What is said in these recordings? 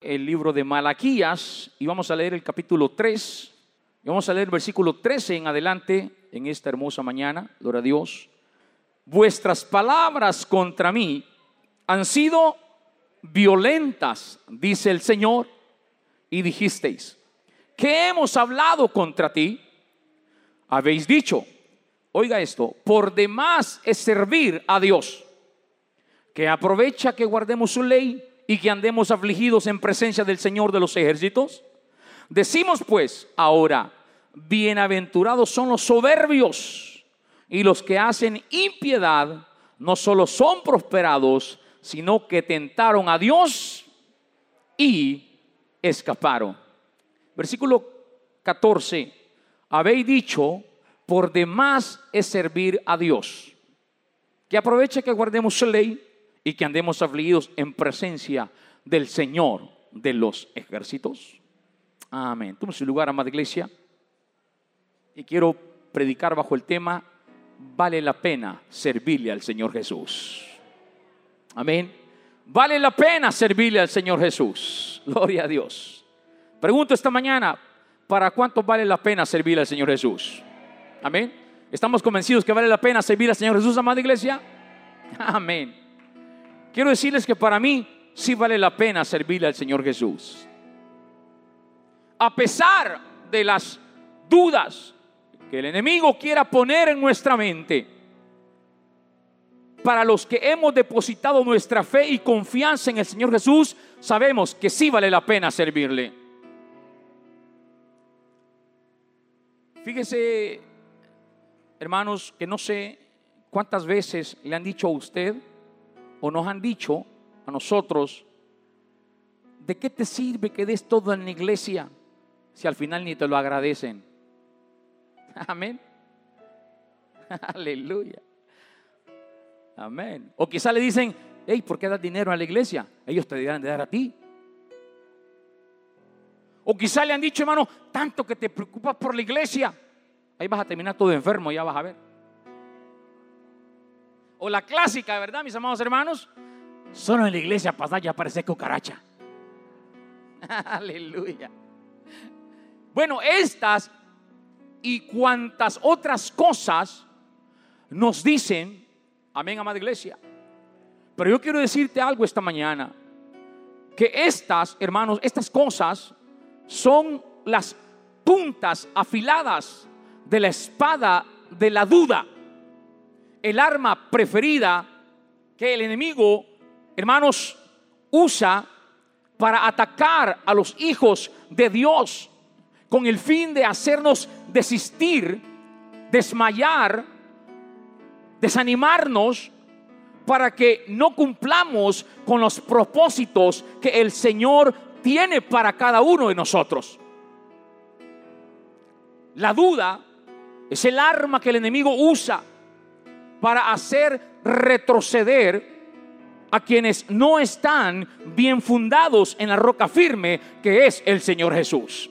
el libro de Malaquías y vamos a leer el capítulo 3. Y vamos a leer el versículo 13 en adelante en esta hermosa mañana. Gloria a Dios. Vuestras palabras contra mí han sido violentas, dice el Señor. Y dijisteis, ¿qué hemos hablado contra ti? Habéis dicho, oiga esto, por demás es servir a Dios, que aprovecha que guardemos su ley y que andemos afligidos en presencia del Señor de los ejércitos? Decimos pues ahora, bienaventurados son los soberbios y los que hacen impiedad, no solo son prosperados, sino que tentaron a Dios y escaparon. Versículo 14, habéis dicho, por demás es servir a Dios, que aproveche que guardemos su ley y que andemos afligidos en presencia del Señor de los ejércitos. Amén. Toma su lugar, amada iglesia. Y quiero predicar bajo el tema, vale la pena servirle al Señor Jesús. Amén. Vale la pena servirle al Señor Jesús. Gloria a Dios. Pregunto esta mañana, ¿para cuánto vale la pena servirle al Señor Jesús? Amén. ¿Estamos convencidos que vale la pena servir al Señor Jesús, amada iglesia? Amén. Quiero decirles que para mí sí vale la pena servirle al Señor Jesús. A pesar de las dudas que el enemigo quiera poner en nuestra mente, para los que hemos depositado nuestra fe y confianza en el Señor Jesús, sabemos que sí vale la pena servirle. Fíjese, hermanos, que no sé cuántas veces le han dicho a usted o nos han dicho a nosotros, ¿de qué te sirve que des todo en la iglesia si al final ni te lo agradecen? Amén. Aleluya. Amén. O quizá le dicen, hey, ¿por qué das dinero a la iglesia? Ellos te dirán de dar a ti. O quizá le han dicho, hermano, tanto que te preocupas por la iglesia. Ahí vas a terminar todo enfermo, ya vas a ver. O la clásica, ¿verdad, mis amados hermanos? Solo en la iglesia pasar ya parece cucaracha. Aleluya. Bueno, estas y cuantas otras cosas nos dicen, amén, amada iglesia. Pero yo quiero decirte algo esta mañana, que estas, hermanos, estas cosas son las puntas afiladas de la espada de la duda el arma preferida que el enemigo, hermanos, usa para atacar a los hijos de Dios con el fin de hacernos desistir, desmayar, desanimarnos para que no cumplamos con los propósitos que el Señor tiene para cada uno de nosotros. La duda es el arma que el enemigo usa para hacer retroceder a quienes no están bien fundados en la roca firme que es el Señor Jesús.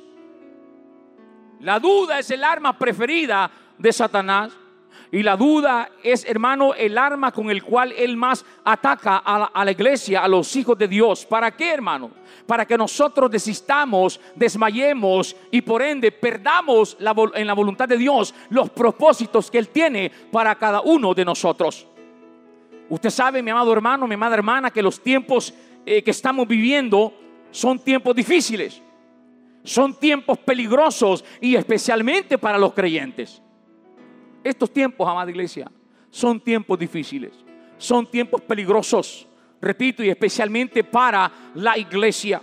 La duda es el arma preferida de Satanás. Y la duda es, hermano, el arma con el cual él más ataca a la, iglesia, a los hijos de Dios. ¿Para qué, hermano? Para que nosotros desistamos, desmayemos y por ende perdamos en la voluntad de Dios los propósitos que Él tiene para cada uno de nosotros. Usted sabe, mi amado hermano, mi amada hermana, que los tiempos eh, que estamos viviendo son tiempos difíciles. Son tiempos peligrosos y especialmente para los creyentes. Estos tiempos, amada iglesia, son tiempos difíciles, son tiempos peligrosos, repito, y especialmente para la iglesia.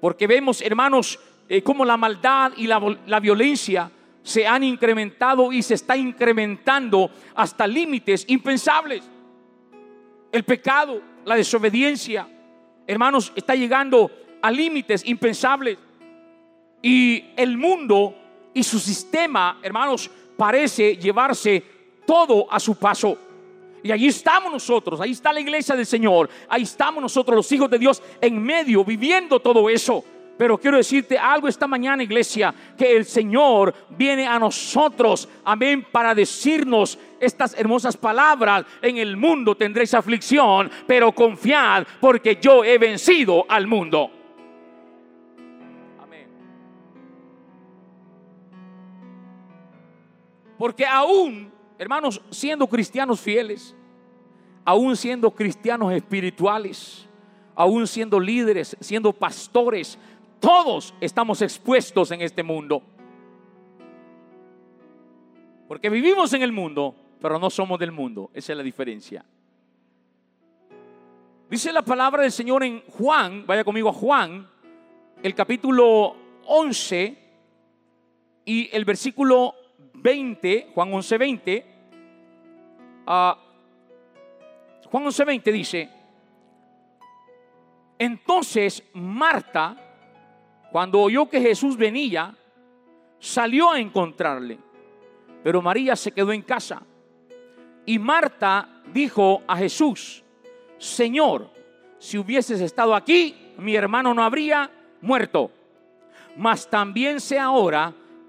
Porque vemos, hermanos, eh, cómo la maldad y la, la violencia se han incrementado y se está incrementando hasta límites impensables. El pecado, la desobediencia, hermanos, está llegando a límites impensables. Y el mundo y su sistema, hermanos, parece llevarse todo a su paso. Y allí estamos nosotros, ahí está la iglesia del Señor, ahí estamos nosotros los hijos de Dios en medio, viviendo todo eso. Pero quiero decirte algo esta mañana, iglesia, que el Señor viene a nosotros, amén, para decirnos estas hermosas palabras. En el mundo tendréis aflicción, pero confiad porque yo he vencido al mundo. Porque aún, hermanos, siendo cristianos fieles, aún siendo cristianos espirituales, aún siendo líderes, siendo pastores, todos estamos expuestos en este mundo. Porque vivimos en el mundo, pero no somos del mundo. Esa es la diferencia. Dice la palabra del Señor en Juan, vaya conmigo a Juan, el capítulo 11 y el versículo 20, Juan 11, 20. Uh, Juan 11, 20 dice, entonces Marta, cuando oyó que Jesús venía, salió a encontrarle, pero María se quedó en casa. Y Marta dijo a Jesús, Señor, si hubieses estado aquí, mi hermano no habría muerto. Mas también sé ahora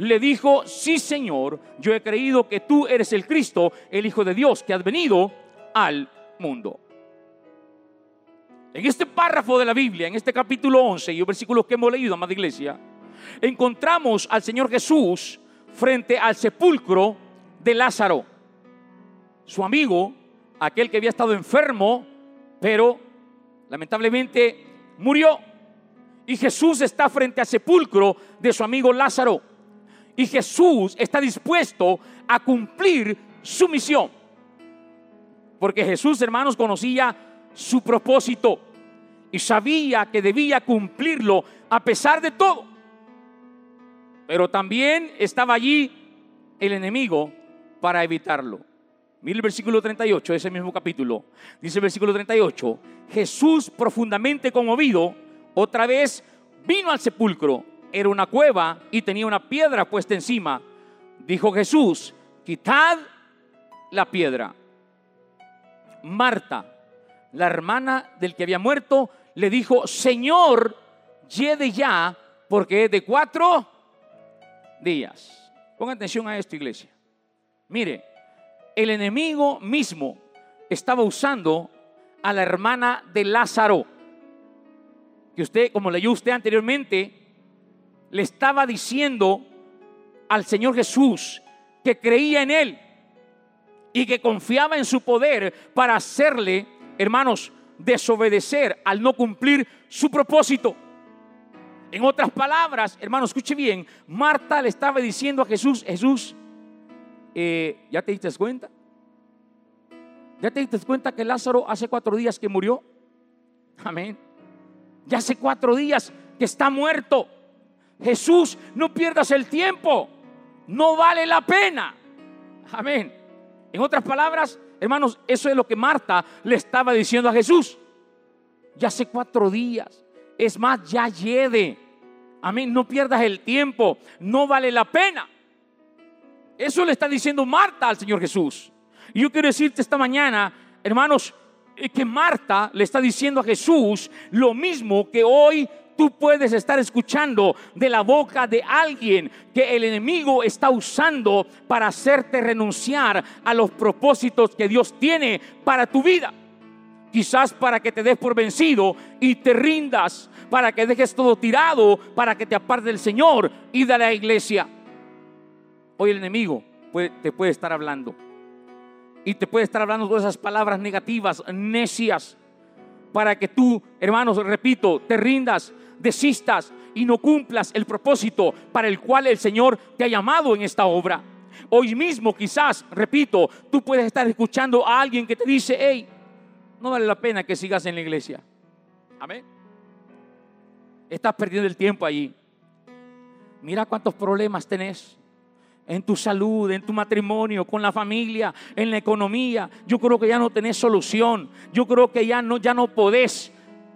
Le dijo, sí Señor, yo he creído que tú eres el Cristo, el Hijo de Dios, que has venido al mundo. En este párrafo de la Biblia, en este capítulo 11 y los versículos que hemos leído, amada iglesia, encontramos al Señor Jesús frente al sepulcro de Lázaro, su amigo, aquel que había estado enfermo, pero lamentablemente murió. Y Jesús está frente al sepulcro de su amigo Lázaro. Y Jesús está dispuesto a cumplir su misión. Porque Jesús, hermanos, conocía su propósito y sabía que debía cumplirlo a pesar de todo. Pero también estaba allí el enemigo para evitarlo. Mira el versículo 38 de ese mismo capítulo. Dice el versículo 38, Jesús profundamente conmovido, otra vez vino al sepulcro. Era una cueva y tenía una piedra puesta encima. Dijo Jesús, quitad la piedra. Marta, la hermana del que había muerto, le dijo, Señor, llegue ya, porque es de cuatro días. Ponga atención a esto, iglesia. Mire, el enemigo mismo estaba usando a la hermana de Lázaro, que usted, como leyó usted anteriormente, le estaba diciendo al Señor Jesús que creía en Él y que confiaba en su poder para hacerle, hermanos, desobedecer al no cumplir su propósito. En otras palabras, hermano, escuche bien, Marta le estaba diciendo a Jesús, Jesús, eh, ¿ya te diste cuenta? ¿Ya te diste cuenta que Lázaro hace cuatro días que murió? Amén. Ya hace cuatro días que está muerto. Jesús, no pierdas el tiempo. No vale la pena. Amén. En otras palabras, hermanos, eso es lo que Marta le estaba diciendo a Jesús. Ya hace cuatro días. Es más, ya lleve. Amén. No pierdas el tiempo. No vale la pena. Eso le está diciendo Marta al Señor Jesús. Y yo quiero decirte esta mañana, hermanos, eh, que Marta le está diciendo a Jesús lo mismo que hoy tú puedes estar escuchando de la boca de alguien que el enemigo está usando para hacerte renunciar a los propósitos que Dios tiene para tu vida. Quizás para que te des por vencido y te rindas, para que dejes todo tirado, para que te aparte del Señor y de la iglesia. Hoy el enemigo te puede estar hablando y te puede estar hablando todas esas palabras negativas, necias, para que tú, hermanos, repito, te rindas, desistas y no cumplas el propósito para el cual el Señor te ha llamado en esta obra. Hoy mismo quizás, repito, tú puedes estar escuchando a alguien que te dice, hey, no vale la pena que sigas en la iglesia. Amén. Estás perdiendo el tiempo allí. Mira cuántos problemas tenés en tu salud, en tu matrimonio, con la familia, en la economía. Yo creo que ya no tenés solución. Yo creo que ya no, ya no podés.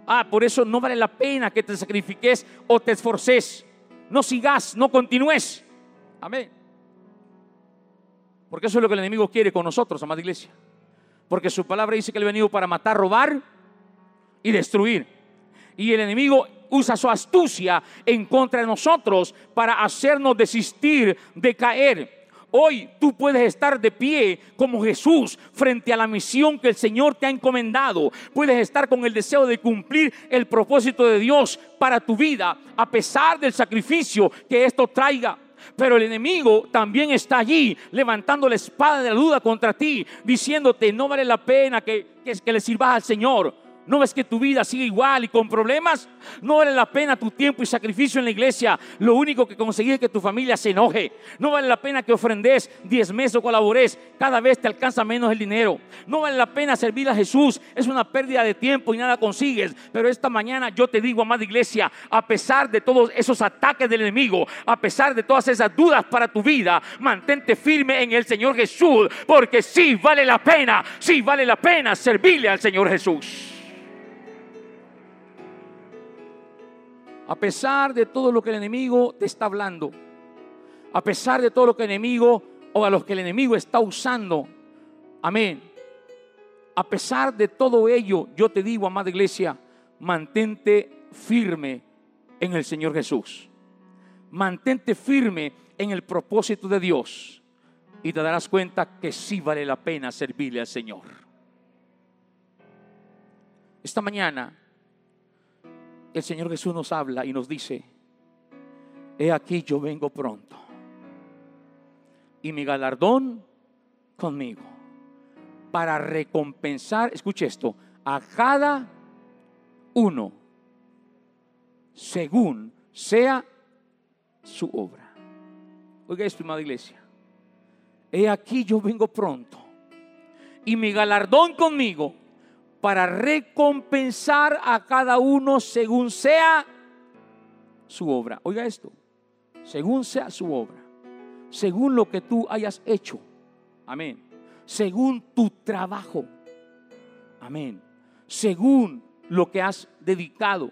Ah, por eso no vale la pena que te sacrifiques o te esforces. No sigas, no continúes. Amén. Porque eso es lo que el enemigo quiere con nosotros, amada iglesia. Porque su palabra dice que él ha venido para matar, robar y destruir. Y el enemigo usa su astucia en contra de nosotros para hacernos desistir de caer. Hoy tú puedes estar de pie como Jesús frente a la misión que el Señor te ha encomendado. Puedes estar con el deseo de cumplir el propósito de Dios para tu vida, a pesar del sacrificio que esto traiga. Pero el enemigo también está allí levantando la espada de la duda contra ti, diciéndote no vale la pena que, que, que le sirvas al Señor. ¿No ves que tu vida sigue igual y con problemas? No vale la pena tu tiempo y sacrificio en la iglesia. Lo único que conseguís es que tu familia se enoje. No vale la pena que ofrendes, meses o colabores. Cada vez te alcanza menos el dinero. No vale la pena servir a Jesús. Es una pérdida de tiempo y nada consigues. Pero esta mañana yo te digo, amada iglesia, a pesar de todos esos ataques del enemigo, a pesar de todas esas dudas para tu vida, mantente firme en el Señor Jesús. Porque sí vale la pena, sí vale la pena servirle al Señor Jesús. A pesar de todo lo que el enemigo te está hablando, a pesar de todo lo que el enemigo o a los que el enemigo está usando, amén. A pesar de todo ello, yo te digo, amada iglesia, mantente firme en el Señor Jesús. Mantente firme en el propósito de Dios y te darás cuenta que sí vale la pena servirle al Señor. Esta mañana el Señor Jesús nos habla y nos dice, he aquí yo vengo pronto y mi galardón conmigo para recompensar, escuche esto, a cada uno según sea su obra. Oiga esto, amada iglesia. He aquí yo vengo pronto y mi galardón conmigo para recompensar a cada uno según sea su obra. Oiga esto, según sea su obra, según lo que tú hayas hecho. Amén. Según tu trabajo. Amén. Según lo que has dedicado.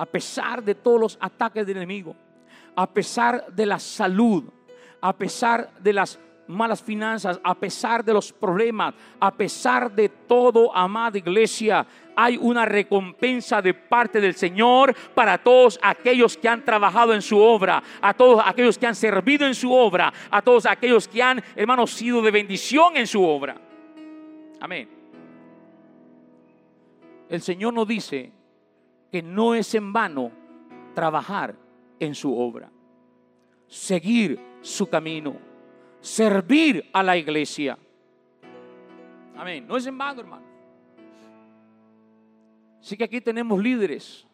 A pesar de todos los ataques del enemigo. A pesar de la salud. A pesar de las malas finanzas, a pesar de los problemas, a pesar de todo, amada iglesia, hay una recompensa de parte del Señor para todos aquellos que han trabajado en su obra, a todos aquellos que han servido en su obra, a todos aquellos que han, hermanos, sido de bendición en su obra. Amén. El Señor nos dice que no es en vano trabajar en su obra, seguir su camino servir a la iglesia. Amén. No es en vano, hermano. Así que aquí tenemos líderes.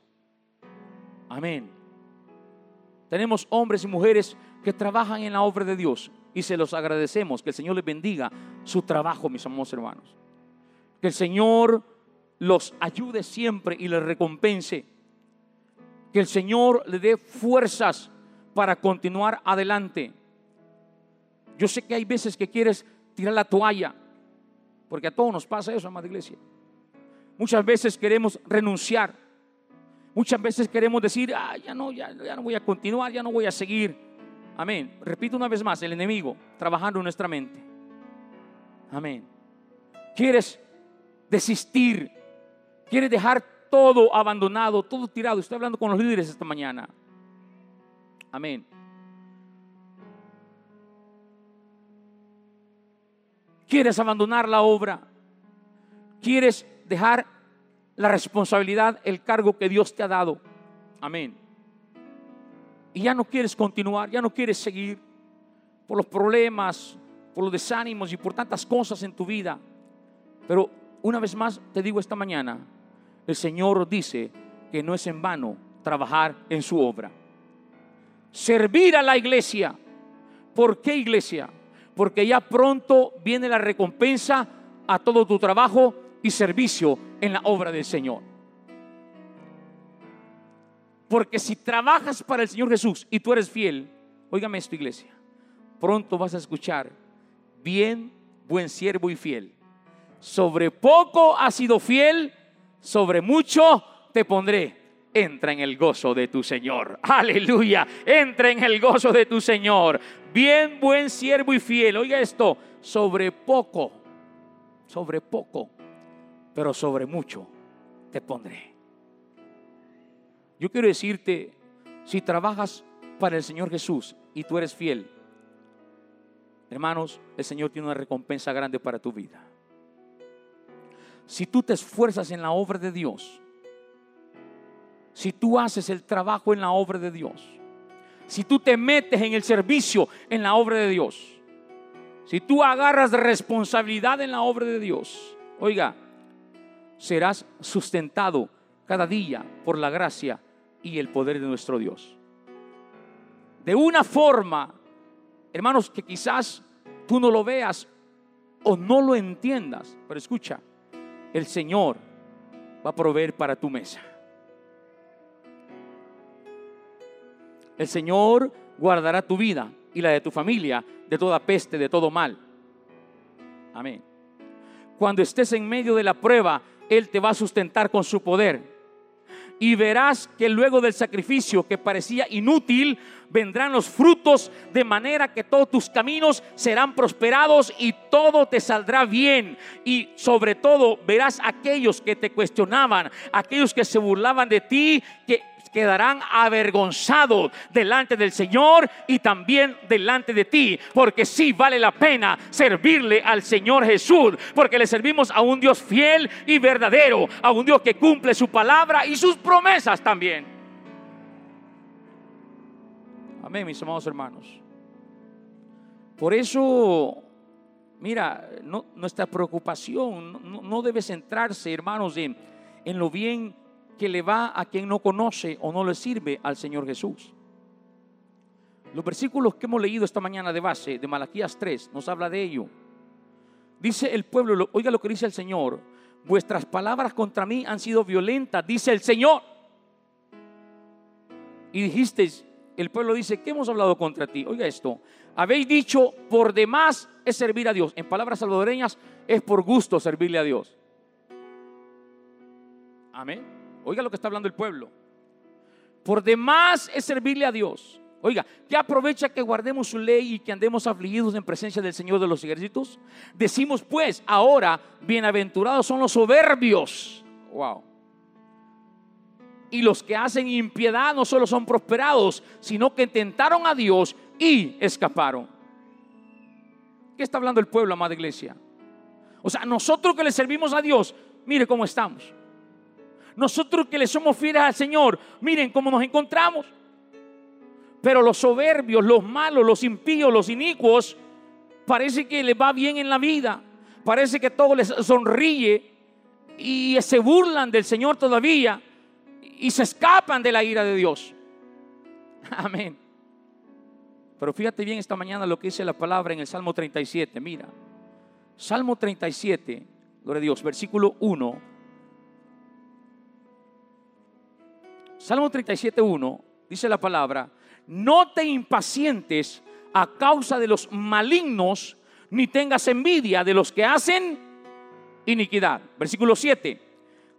Amén. Tenemos hombres y mujeres que trabajan en la obra de Dios y se los agradecemos. Que el Señor les bendiga su trabajo, mis amados hermanos. Que el Señor los ayude siempre y les recompense. Que el Señor le dé fuerzas para continuar adelante. Yo sé que hay veces que quieres tirar la toalla, porque a todos nos pasa eso, amada iglesia. Muchas veces queremos renunciar. Muchas veces queremos decir, ah, ya no, ya, ya no voy a continuar, ya no voy a seguir. Amén. Repito una vez más, el enemigo trabajando en nuestra mente. Amén. Quieres desistir. Quieres dejar todo abandonado, todo tirado. Estoy hablando con los líderes esta mañana. Amén. Quieres abandonar la obra, quieres dejar la responsabilidad, el cargo que Dios te ha dado. Amén. Y ya no quieres continuar, ya no quieres seguir por los problemas, por los desánimos y por tantas cosas en tu vida. Pero una vez más te digo esta mañana, el Señor dice que no es en vano trabajar en su obra. Servir a la iglesia. ¿Por qué iglesia? Porque ya pronto viene la recompensa a todo tu trabajo y servicio en la obra del Señor. Porque si trabajas para el Señor Jesús y tú eres fiel, óigame esto iglesia, pronto vas a escuchar, bien, buen siervo y fiel. Sobre poco has sido fiel, sobre mucho te pondré. Entra en el gozo de tu Señor. Aleluya, entra en el gozo de tu Señor. Bien, buen siervo y fiel. Oiga esto, sobre poco, sobre poco, pero sobre mucho te pondré. Yo quiero decirte, si trabajas para el Señor Jesús y tú eres fiel, hermanos, el Señor tiene una recompensa grande para tu vida. Si tú te esfuerzas en la obra de Dios, si tú haces el trabajo en la obra de Dios, si tú te metes en el servicio en la obra de Dios, si tú agarras responsabilidad en la obra de Dios, oiga, serás sustentado cada día por la gracia y el poder de nuestro Dios. De una forma, hermanos, que quizás tú no lo veas o no lo entiendas, pero escucha, el Señor va a proveer para tu mesa. El Señor guardará tu vida y la de tu familia de toda peste, de todo mal. Amén. Cuando estés en medio de la prueba, Él te va a sustentar con su poder y verás que luego del sacrificio que parecía inútil, vendrán los frutos de manera que todos tus caminos serán prosperados y todo te saldrá bien. Y sobre todo verás aquellos que te cuestionaban, aquellos que se burlaban de ti, que quedarán avergonzados delante del Señor y también delante de ti, porque sí vale la pena servirle al Señor Jesús, porque le servimos a un Dios fiel y verdadero, a un Dios que cumple su palabra y sus promesas también. Amén, mis amados hermanos. Por eso, mira, nuestra preocupación no, debe centrarse, hermanos, en, en lo bien que le va a quien no conoce o no le sirve al Señor Jesús. Los versículos que hemos leído esta mañana de base, de Malaquías 3, nos habla de ello. Dice el pueblo, oiga lo que dice el Señor, vuestras palabras contra mí han sido violentas, dice el Señor. Y dijisteis, el pueblo dice, ¿qué hemos hablado contra ti? Oiga esto, habéis dicho, por demás es servir a Dios. En palabras salvadoreñas, es por gusto servirle a Dios. Amén. Oiga lo que está hablando el pueblo. Por demás es servirle a Dios. Oiga, ¿qué aprovecha que guardemos su ley y que andemos afligidos en presencia del Señor de los ejércitos? Decimos pues, ahora, bienaventurados son los soberbios. Wow. Y los que hacen impiedad no solo son prosperados, sino que tentaron a Dios y escaparon. ¿Qué está hablando el pueblo, amada iglesia? O sea, nosotros que le servimos a Dios, mire cómo estamos. Nosotros que le somos fieles al Señor, miren cómo nos encontramos. Pero los soberbios, los malos, los impíos, los inicuos, parece que les va bien en la vida. Parece que todo les sonríe y se burlan del Señor todavía y se escapan de la ira de Dios. Amén. Pero fíjate bien esta mañana lo que dice la palabra en el Salmo 37. Mira, Salmo 37, gloria a Dios, versículo 1 Salmo 37.1 dice la palabra, no te impacientes a causa de los malignos, ni tengas envidia de los que hacen iniquidad. Versículo 7,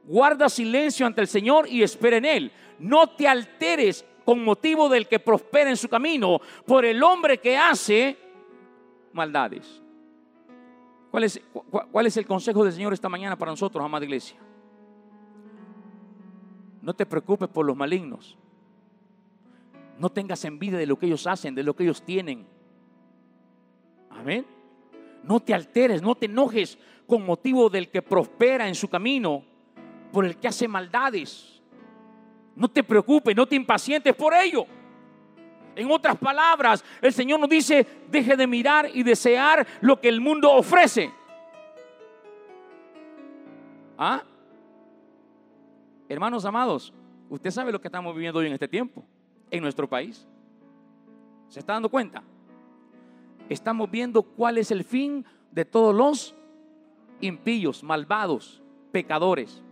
guarda silencio ante el Señor y espera en Él. No te alteres con motivo del que prospera en su camino por el hombre que hace maldades. ¿Cuál es, cuál es el consejo del Señor esta mañana para nosotros, amada iglesia? No te preocupes por los malignos. No tengas envidia de lo que ellos hacen, de lo que ellos tienen. Amén. No te alteres, no te enojes con motivo del que prospera en su camino, por el que hace maldades. No te preocupes, no te impacientes por ello. En otras palabras, el Señor nos dice, deje de mirar y desear lo que el mundo ofrece. ¿Ah? Hermanos amados, usted sabe lo que estamos viviendo hoy en este tiempo, en nuestro país. ¿Se está dando cuenta? Estamos viendo cuál es el fin de todos los impíos, malvados, pecadores.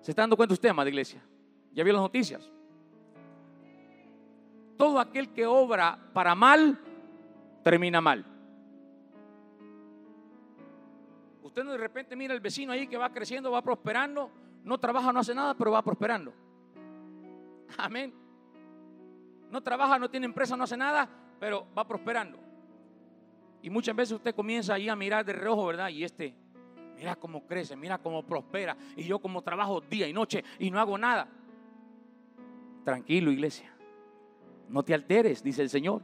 ¿Se está dando cuenta usted, amada iglesia? ¿Ya vio las noticias? Todo aquel que obra para mal, termina mal. Usted no de repente mira al vecino ahí que va creciendo, va prosperando no trabaja, no hace nada, pero va prosperando. Amén. No trabaja, no tiene empresa, no hace nada, pero va prosperando. Y muchas veces usted comienza ahí a mirar de reojo, ¿verdad? Y este, mira cómo crece, mira cómo prospera. Y yo como trabajo día y noche y no hago nada. Tranquilo, iglesia. No te alteres, dice el Señor.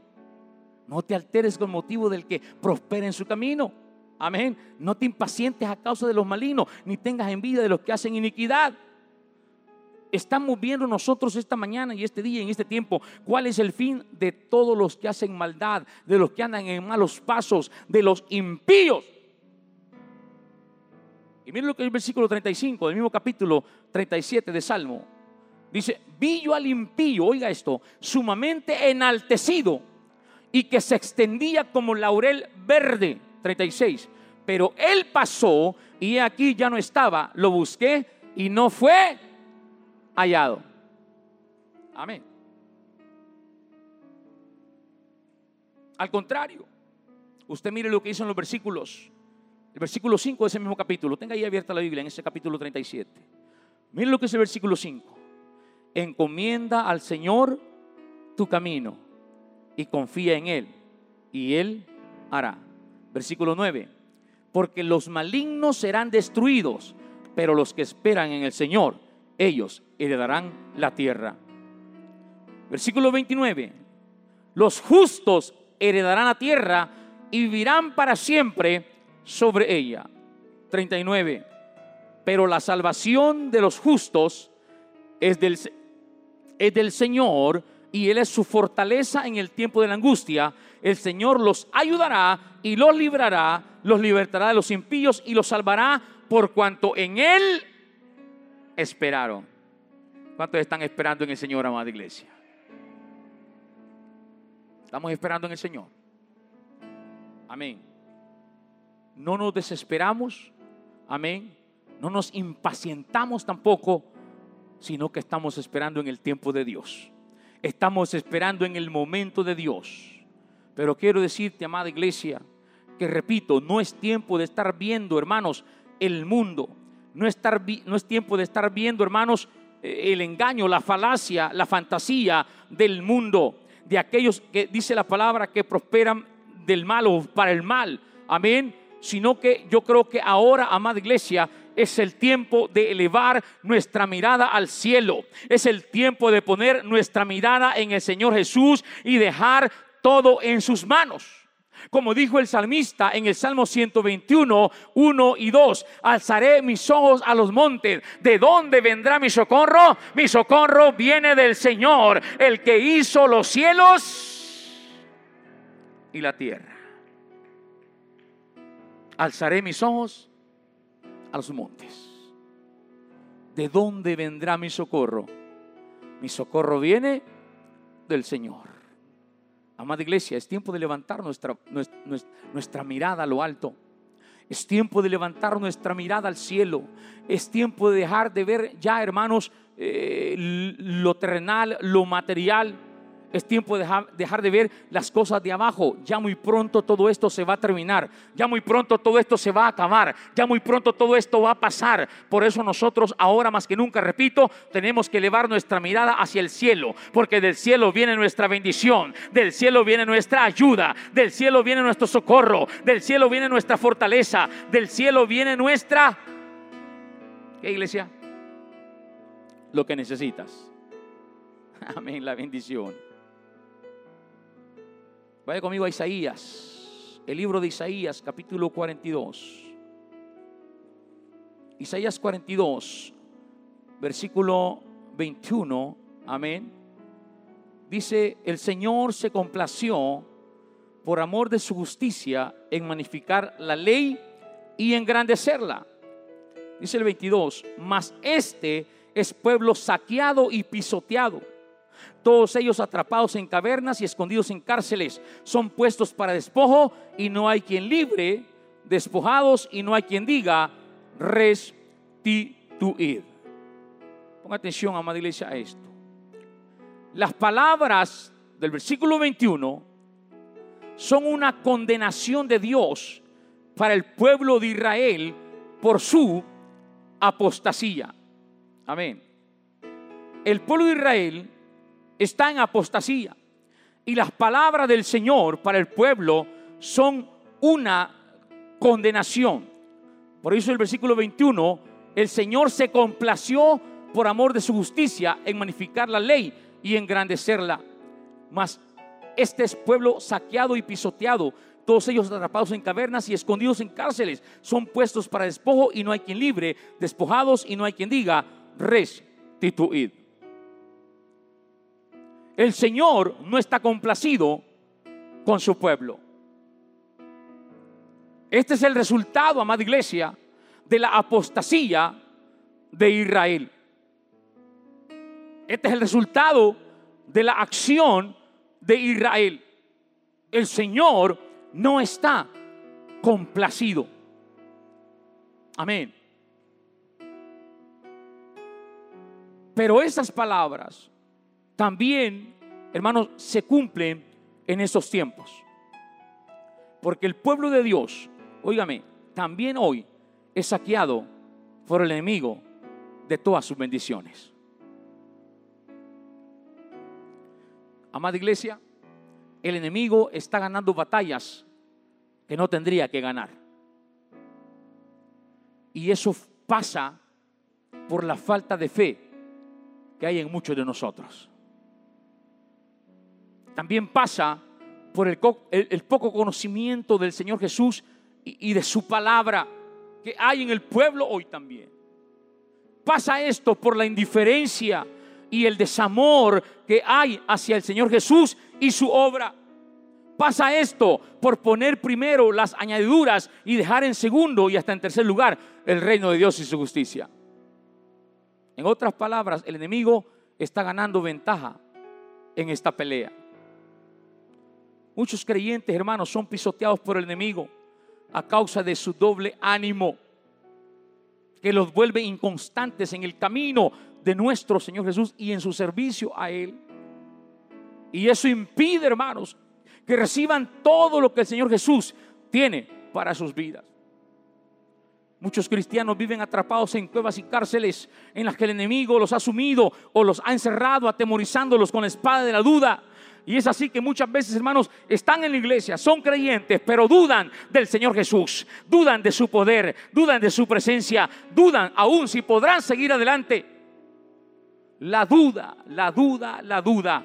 No te alteres con motivo del que prospera en su camino. Amén. No te impacientes a causa de los malignos, ni tengas envidia de los que hacen iniquidad. Estamos viendo nosotros esta mañana y este día, en este tiempo, cuál es el fin de todos los que hacen maldad, de los que andan en malos pasos, de los impíos. Y miren lo que es el versículo 35 del mismo capítulo 37 de Salmo. Dice, vi yo al impío, oiga esto, sumamente enaltecido y que se extendía como laurel verde. 36. Pero él pasó y aquí ya no estaba. Lo busqué y no fue hallado. Amén. Al contrario, usted mire lo que hizo en los versículos. El versículo 5 de ese mismo capítulo. Tenga ahí abierta la Biblia en ese capítulo 37. Mire lo que es el versículo 5. Encomienda al Señor tu camino y confía en Él y Él hará. Versículo 9. Porque los malignos serán destruidos, pero los que esperan en el Señor ellos heredarán la tierra. Versículo 29. Los justos heredarán la tierra y vivirán para siempre sobre ella. 39. Pero la salvación de los justos es del, es del Señor y Él es su fortaleza en el tiempo de la angustia. El Señor los ayudará y los librará, los libertará de los impíos y los salvará por cuanto en Él esperaron. ¿Cuántos están esperando en el Señor, amada iglesia? Estamos esperando en el Señor. Amén. No nos desesperamos. Amén. No nos impacientamos tampoco, sino que estamos esperando en el tiempo de Dios. Estamos esperando en el momento de Dios. Pero quiero decirte, amada iglesia, que repito, no es tiempo de estar viendo, hermanos, el mundo no, es tiempo de estar viendo, hermanos, eh, el engaño, la falacia, la fantasía del mundo, de aquellos que dice la palabra que prosperan del mal para el mal. Amén. Sino que yo creo que ahora, amada iglesia, es el tiempo de elevar nuestra mirada al cielo. Es el tiempo de poner nuestra mirada en el Señor Jesús y dejar todo en sus manos. Como dijo el salmista en el Salmo 121, 1 y 2, alzaré mis ojos a los montes. ¿De dónde vendrá mi socorro? Mi socorro viene del Señor, el que hizo los cielos y la tierra. Alzaré mis ojos a los montes. ¿De dónde vendrá mi socorro? Mi socorro viene del Señor. Amada iglesia, es tiempo de levantar nuestra, nuestra, mirada a lo alto. Es tiempo de levantar nuestra mirada al cielo. Es tiempo de dejar de ver ya, hermanos, eh, lo terrenal, lo material es tiempo de dejar, de ver las cosas de abajo. Ya muy pronto todo esto se va a terminar. Ya muy pronto todo esto se va a acabar. Ya muy pronto todo esto va a pasar. Por eso nosotros ahora más que nunca, repito, tenemos que elevar nuestra mirada hacia el cielo. Porque del cielo viene nuestra bendición. Del cielo viene nuestra ayuda. Del cielo viene nuestro socorro. Del cielo viene nuestra fortaleza. Del cielo viene nuestra... ¿Qué iglesia? Lo que necesitas. Amén, la bendición. Vaya conmigo a Isaías, el libro de Isaías, capítulo 42. Isaías 42, versículo 21, amén. Dice, el Señor se complació por amor de su justicia en magnificar la ley y engrandecerla. Dice el 22, mas este es pueblo saqueado y pisoteado todos ellos atrapados en cavernas y escondidos en cárceles, son puestos para despojo y no hay quien libre, despojados y no hay quien diga restituir. Ponga atención, amada iglesia, a esto. Las palabras del versículo 21 son una condenación de Dios para el pueblo de Israel por su apostasía. Amén. El pueblo de Israel está en apostasía y las palabras del Señor para el pueblo son una condenación. Por eso el versículo 21, el Señor se complació por amor de su justicia en magnificar la ley y engrandecerla. Mas este es pueblo saqueado y pisoteado, todos ellos atrapados en cavernas y escondidos en cárceles, son puestos para despojo y no hay quien libre, despojados y no hay quien diga restituid. El Señor no está complacido con su pueblo. Este es el resultado, amada iglesia, de la apostasía de Israel. Este es el resultado de la acción de Israel. El Señor no está complacido. Amén. Pero esas palabras también, hermanos, se cumplen en esos tiempos. Porque el pueblo de Dios, óigame, también hoy es saqueado por el enemigo de todas sus bendiciones. Amada iglesia, el enemigo está ganando batallas que no tendría que ganar. Y eso pasa por la falta de fe que hay en muchos de nosotros. También pasa por el, poco conocimiento del Señor Jesús y, y de su palabra que hay en el pueblo hoy también. Pasa esto por la indiferencia y el desamor que hay hacia el Señor Jesús y su obra. Pasa esto por poner primero las añadiduras y dejar en segundo y hasta en tercer lugar el reino de Dios y su justicia. En otras palabras, el enemigo está ganando ventaja en esta pelea. Muchos creyentes, hermanos, son pisoteados por el enemigo a causa de su doble ánimo, que los vuelve inconstantes en el camino de nuestro Señor Jesús y en su servicio a Él. Y eso impide, hermanos, que reciban todo lo que el Señor Jesús tiene para sus vidas. Muchos cristianos viven atrapados en cuevas y cárceles en las que el enemigo los ha sumido o los ha encerrado, atemorizándolos con la espada de la duda. Y es así que muchas veces, hermanos, están en la iglesia, son creyentes, pero dudan del Señor Jesús, dudan de su poder, dudan de su presencia, dudan aún si podrán seguir adelante. La duda, la duda, la duda,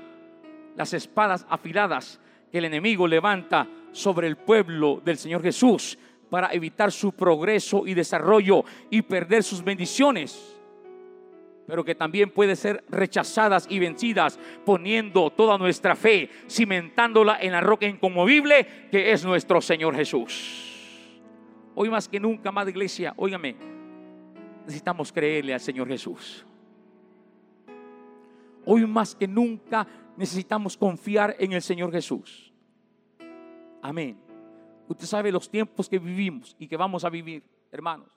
las espadas afiladas que el enemigo levanta sobre el pueblo del Señor Jesús para evitar su progreso y desarrollo y perder sus bendiciones pero que también puede ser rechazadas y vencidas poniendo toda nuestra fe, cimentándola en la roca inconmovible que es nuestro Señor Jesús. Hoy más que nunca, amada iglesia, óigame, necesitamos creerle al Señor Jesús. Hoy más que nunca necesitamos confiar en el Señor Jesús. Amén. Usted sabe los tiempos que vivimos y que vamos a vivir, hermanos.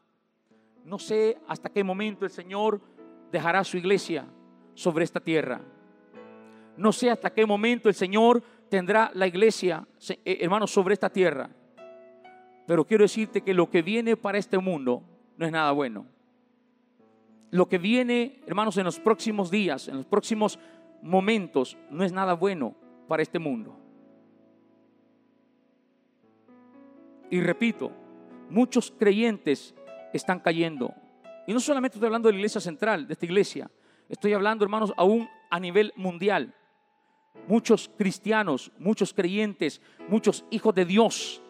No sé hasta qué momento el Señor dejará su iglesia sobre esta tierra. No sé hasta qué momento el Señor tendrá la iglesia, eh, hermanos, sobre esta tierra. Pero quiero decirte que lo que viene para este mundo no es nada bueno. Lo que viene, hermanos, en los próximos días, en los próximos momentos, no es nada bueno para este mundo. Y repito, muchos creyentes están cayendo y no solamente estoy hablando de la iglesia central, de esta iglesia. Estoy hablando, hermanos, aún a nivel mundial. Muchos cristianos, muchos creyentes, muchos hijos de Dios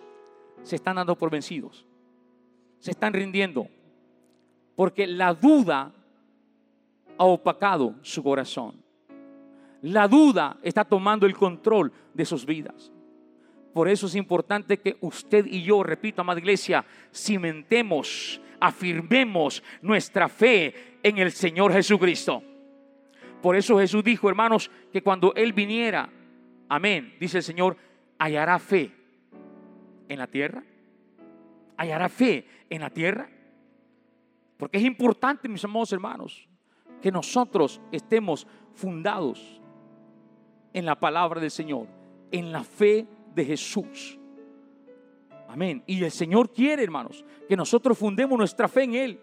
se están dando por vencidos. Se están rindiendo. Porque la duda ha opacado su corazón. La duda está tomando el control de sus vidas. Por eso es importante que usted y yo, repito, amada iglesia, cimentemos afirmemos nuestra fe en el Señor Jesucristo. Por eso Jesús dijo, hermanos, que cuando Él viniera, amén, dice el Señor, hallará fe en la tierra. Hallará fe en la tierra. Porque es importante, mis amados hermanos, que nosotros estemos fundados en la palabra del Señor, en la fe de Jesús. Amén. Y el Señor quiere, hermanos, que nosotros fundemos nuestra fe en Él.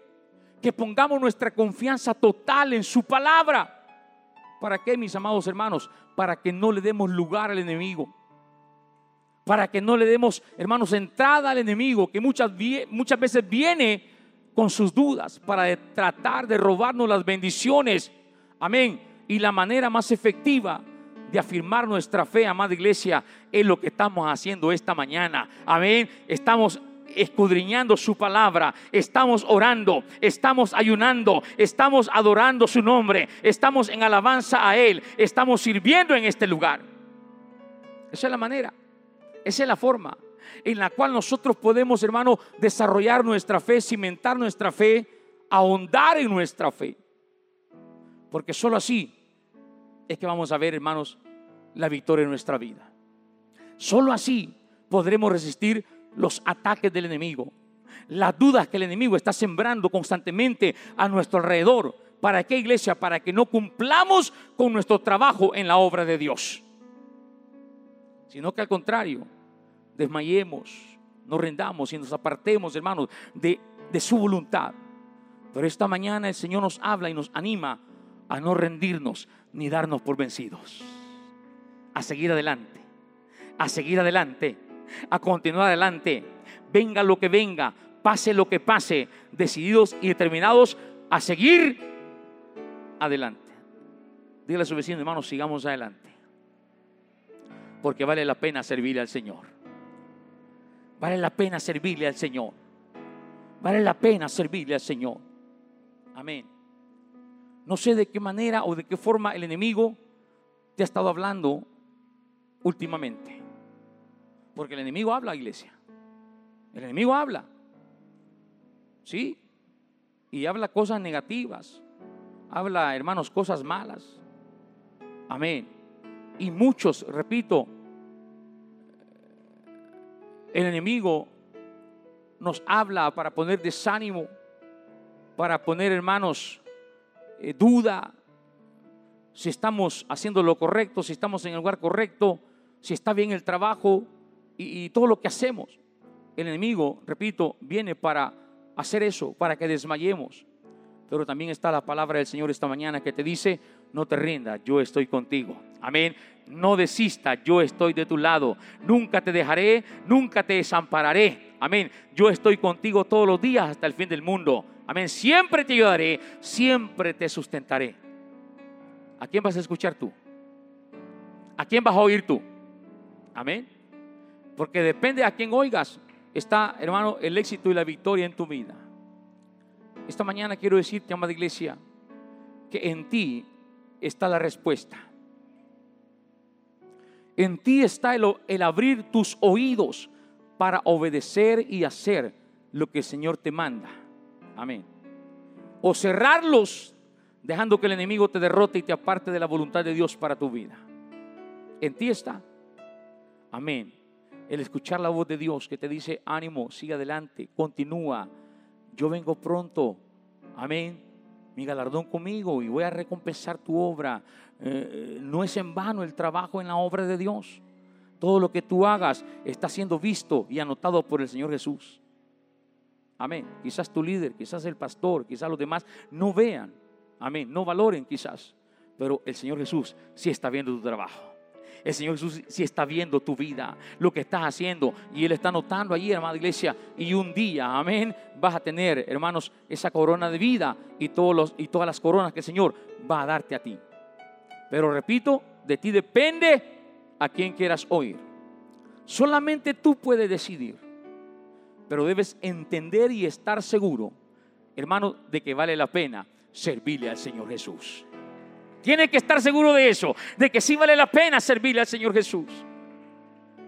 que pongamos nuestra confianza total en su palabra. ¿Para qué, mis amados hermanos? Para que no le demos lugar al enemigo. Para que no le demos, hermanos, entrada al enemigo, que muchas, muchas veces viene con sus dudas para tratar de robarnos las bendiciones. Amén. Y la manera más efectiva de afirmar nuestra fe, amada iglesia, es lo que estamos haciendo esta mañana. Amén. Estamos escudriñando su palabra, estamos orando, estamos ayunando, estamos adorando su nombre, estamos en alabanza a Él, estamos sirviendo en este lugar. Esa es la manera, esa es la forma en la cual nosotros podemos, hermano, desarrollar nuestra fe, cimentar nuestra fe, ahondar en nuestra fe. Porque solo así es que vamos a ver, hermanos, la victoria en nuestra vida. Solo así podremos resistir los ataques del enemigo, las dudas que el enemigo está sembrando constantemente a nuestro alrededor. ¿Para qué iglesia? Para que no cumplamos con nuestro trabajo en la obra de Dios. Sino que al contrario, desmayemos, nos rendamos y nos apartemos, hermanos, de, de su voluntad. Pero esta mañana el Señor nos habla y nos anima a no rendirnos ni darnos por vencidos. A seguir adelante, a seguir adelante a continuar adelante. Venga lo que venga, pase lo que pase, decididos y determinados a seguir adelante. Dígale a su vecino, hermano, sigamos adelante. Porque vale la pena servirle al Señor. Vale la pena servirle al Señor. Vale la pena servirle al Señor. Amén. No sé de qué manera o de qué forma el enemigo te ha estado hablando últimamente. Porque el enemigo habla, iglesia. El enemigo habla. ¿Sí? Y habla cosas negativas. Habla, hermanos, cosas malas. Amén. Y muchos, repito, el enemigo nos habla para poner desánimo, para poner, hermanos, eh, duda si estamos haciendo lo correcto, si estamos en el lugar correcto, si está bien el trabajo, y, todo lo que hacemos. El enemigo, repito, viene para hacer eso, para que desmayemos. Pero también está la palabra del Señor esta mañana que te dice, no te rindas, yo estoy contigo. Amén. No desista, yo estoy de tu lado. Nunca te dejaré, nunca te desampararé. Amén. Yo estoy contigo todos los días hasta el fin del mundo. Amén. Siempre te ayudaré, siempre te sustentaré. ¿A quién vas a escuchar tú? ¿A quién vas a oír tú? Amén. Porque depende a quién oigas, está, hermano, el éxito y la victoria en tu vida. Esta mañana quiero decirte, amada iglesia, que en ti está la respuesta. En ti está el, el, abrir tus oídos para obedecer y hacer lo que el Señor te manda. Amén. O cerrarlos dejando que el enemigo te derrote y te aparte de la voluntad de Dios para tu vida. En ti está. Amén el escuchar la voz de Dios que te dice, ánimo, sigue adelante, continúa, yo vengo pronto, amén, mi galardón conmigo y voy a recompensar tu obra. Eh, no es en vano el trabajo en la obra de Dios. Todo lo que tú hagas está siendo visto y anotado por el Señor Jesús. Amén. Quizás tu líder, quizás el pastor, quizás los demás no vean. Amén. No valoren quizás. Pero el Señor Jesús sí está viendo tu trabajo. El Señor Jesús sí está viendo tu vida, lo que estás haciendo. Y Él está notando allí, hermana iglesia. Y un día, amén, vas a tener, hermanos, esa corona de vida y, todos los, y todas las coronas que el Señor va a darte a ti. Pero repito, de ti depende a quien quieras oír. Solamente tú puedes decidir. Pero debes entender y estar seguro, hermano, de que vale la pena servirle al Señor Jesús. Tiene que estar seguro de eso, de que sí vale la pena servirle al Señor Jesús.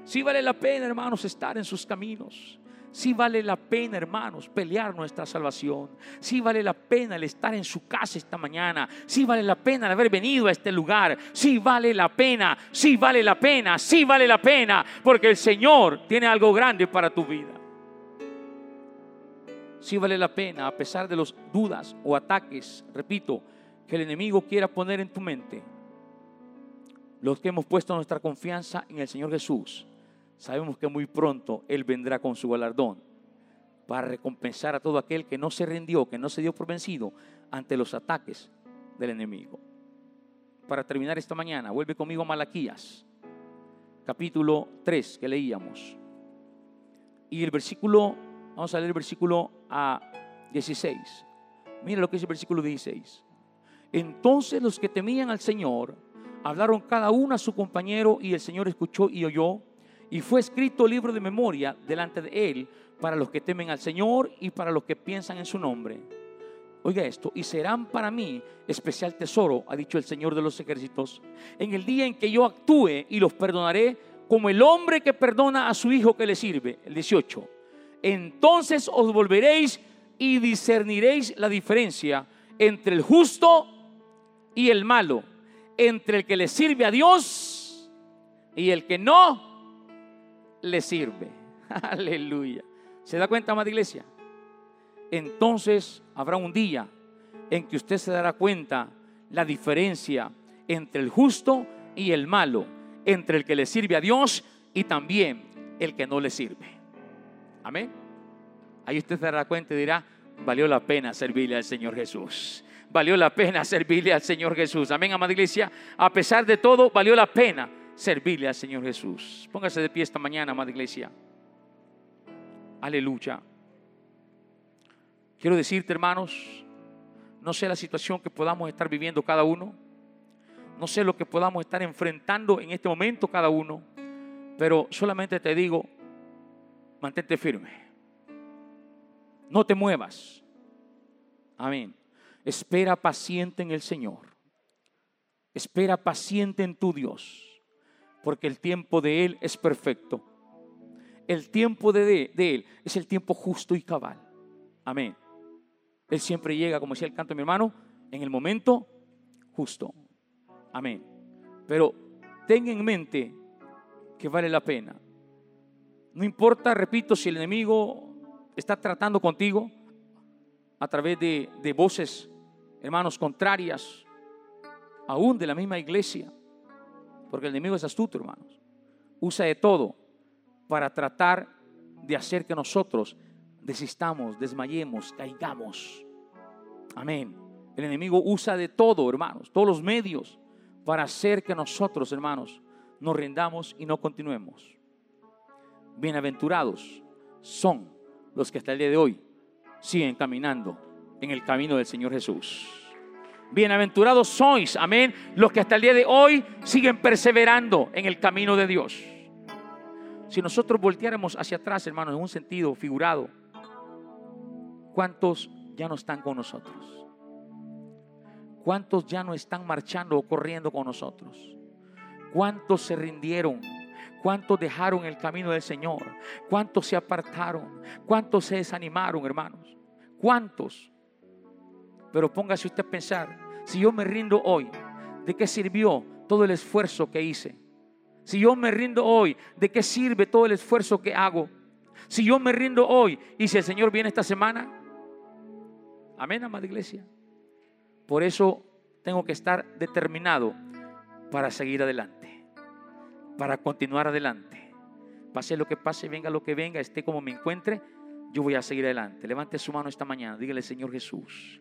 Sí vale la pena, hermanos, estar en sus caminos. Sí vale la pena, hermanos, pelear nuestra salvación. Sí vale la pena el estar en su casa esta mañana. Sí vale la pena el haber venido a este lugar. Sí vale la pena, sí vale la pena, sí vale la pena. Porque el Señor tiene algo grande para tu vida. Sí vale la pena, a pesar de los dudas o ataques, repito, que el enemigo quiera poner en tu mente, los que hemos puesto nuestra confianza en el Señor Jesús, sabemos que muy pronto Él vendrá con su galardón para recompensar a todo aquel que no se rindió, que no se dio por vencido ante los ataques del enemigo. Para terminar esta mañana, vuelve conmigo a Malaquías, capítulo 3 que leíamos. Y el versículo, vamos a leer el versículo a 16. Mira lo que es el versículo 16. Entonces los que temían al Señor hablaron cada uno a su compañero y el Señor escuchó y oyó. Y fue escrito libro de memoria delante de él para los que temen al Señor y para los que piensan en su nombre. Oiga esto, y serán para mí especial tesoro, ha dicho el Señor de los ejércitos, en el día en que yo actúe y los perdonaré como el hombre que perdona a su hijo que le sirve. El 18. Entonces os volveréis y discerniréis la diferencia entre el justo y el malo, entre el que le sirve a Dios y el que no le sirve. Aleluya. ¿Se da cuenta, amada iglesia? Entonces habrá un día en que usted se dará cuenta la diferencia entre el justo y el malo, entre el que le sirve a Dios y también el que no le sirve. Amén. Ahí usted se dará cuenta y dirá, valió la pena servirle al Señor Jesús. Valió la pena servirle al Señor Jesús. Amén, amada iglesia. A pesar de todo, valió la pena servirle al Señor Jesús. Póngase de pie esta mañana, amada iglesia. Aleluya. Quiero decirte, hermanos, no sé la situación que podamos estar viviendo cada uno. No sé lo que podamos estar enfrentando en este momento cada uno. Pero solamente te digo, mantente firme. No te muevas. Amén. Espera paciente en el Señor. Espera paciente en tu Dios porque el tiempo de Él es perfecto. El tiempo de, Él es el tiempo justo y cabal. Amén. Él siempre llega, como decía el canto de mi hermano, en el momento justo. Amén. Pero ten en mente que vale la pena. No importa, repito, si el enemigo está tratando contigo a través de, de voces, hermanos, contrarias, aún de la misma iglesia porque el enemigo es astuto, hermanos. Usa de todo para tratar de hacer que nosotros desistamos, desmayemos, caigamos. Amén. El enemigo usa de todo, hermanos, todos los medios para hacer que nosotros, hermanos, nos rindamos y no continuemos. Bienaventurados son los que hasta el día de hoy siguen caminando en el camino del Señor Jesús. Bienaventurados sois, amén, los que hasta el día de hoy siguen perseverando en el camino de Dios. Si nosotros volteáramos hacia atrás, hermanos, en un sentido figurado, ¿cuántos ya no están con nosotros? ¿Cuántos ya no están marchando o corriendo con nosotros? ¿Cuántos se rindieron? ¿Cuántos dejaron el camino del Señor? ¿Cuántos se apartaron? ¿Cuántos se desanimaron, hermanos? ¿Cuántos? Pero póngase usted a pensar, si yo me rindo hoy, ¿de qué sirvió todo el esfuerzo que hice? Si yo me rindo hoy, ¿de qué sirve todo el esfuerzo que hago? Si yo me rindo hoy y si el Señor viene esta semana, amén, amada iglesia. Por eso tengo que estar determinado para seguir adelante, para continuar adelante. Pase lo que pase, venga lo que venga, esté como me encuentre, yo voy a seguir adelante. Levante su mano esta mañana, dígale Señor Jesús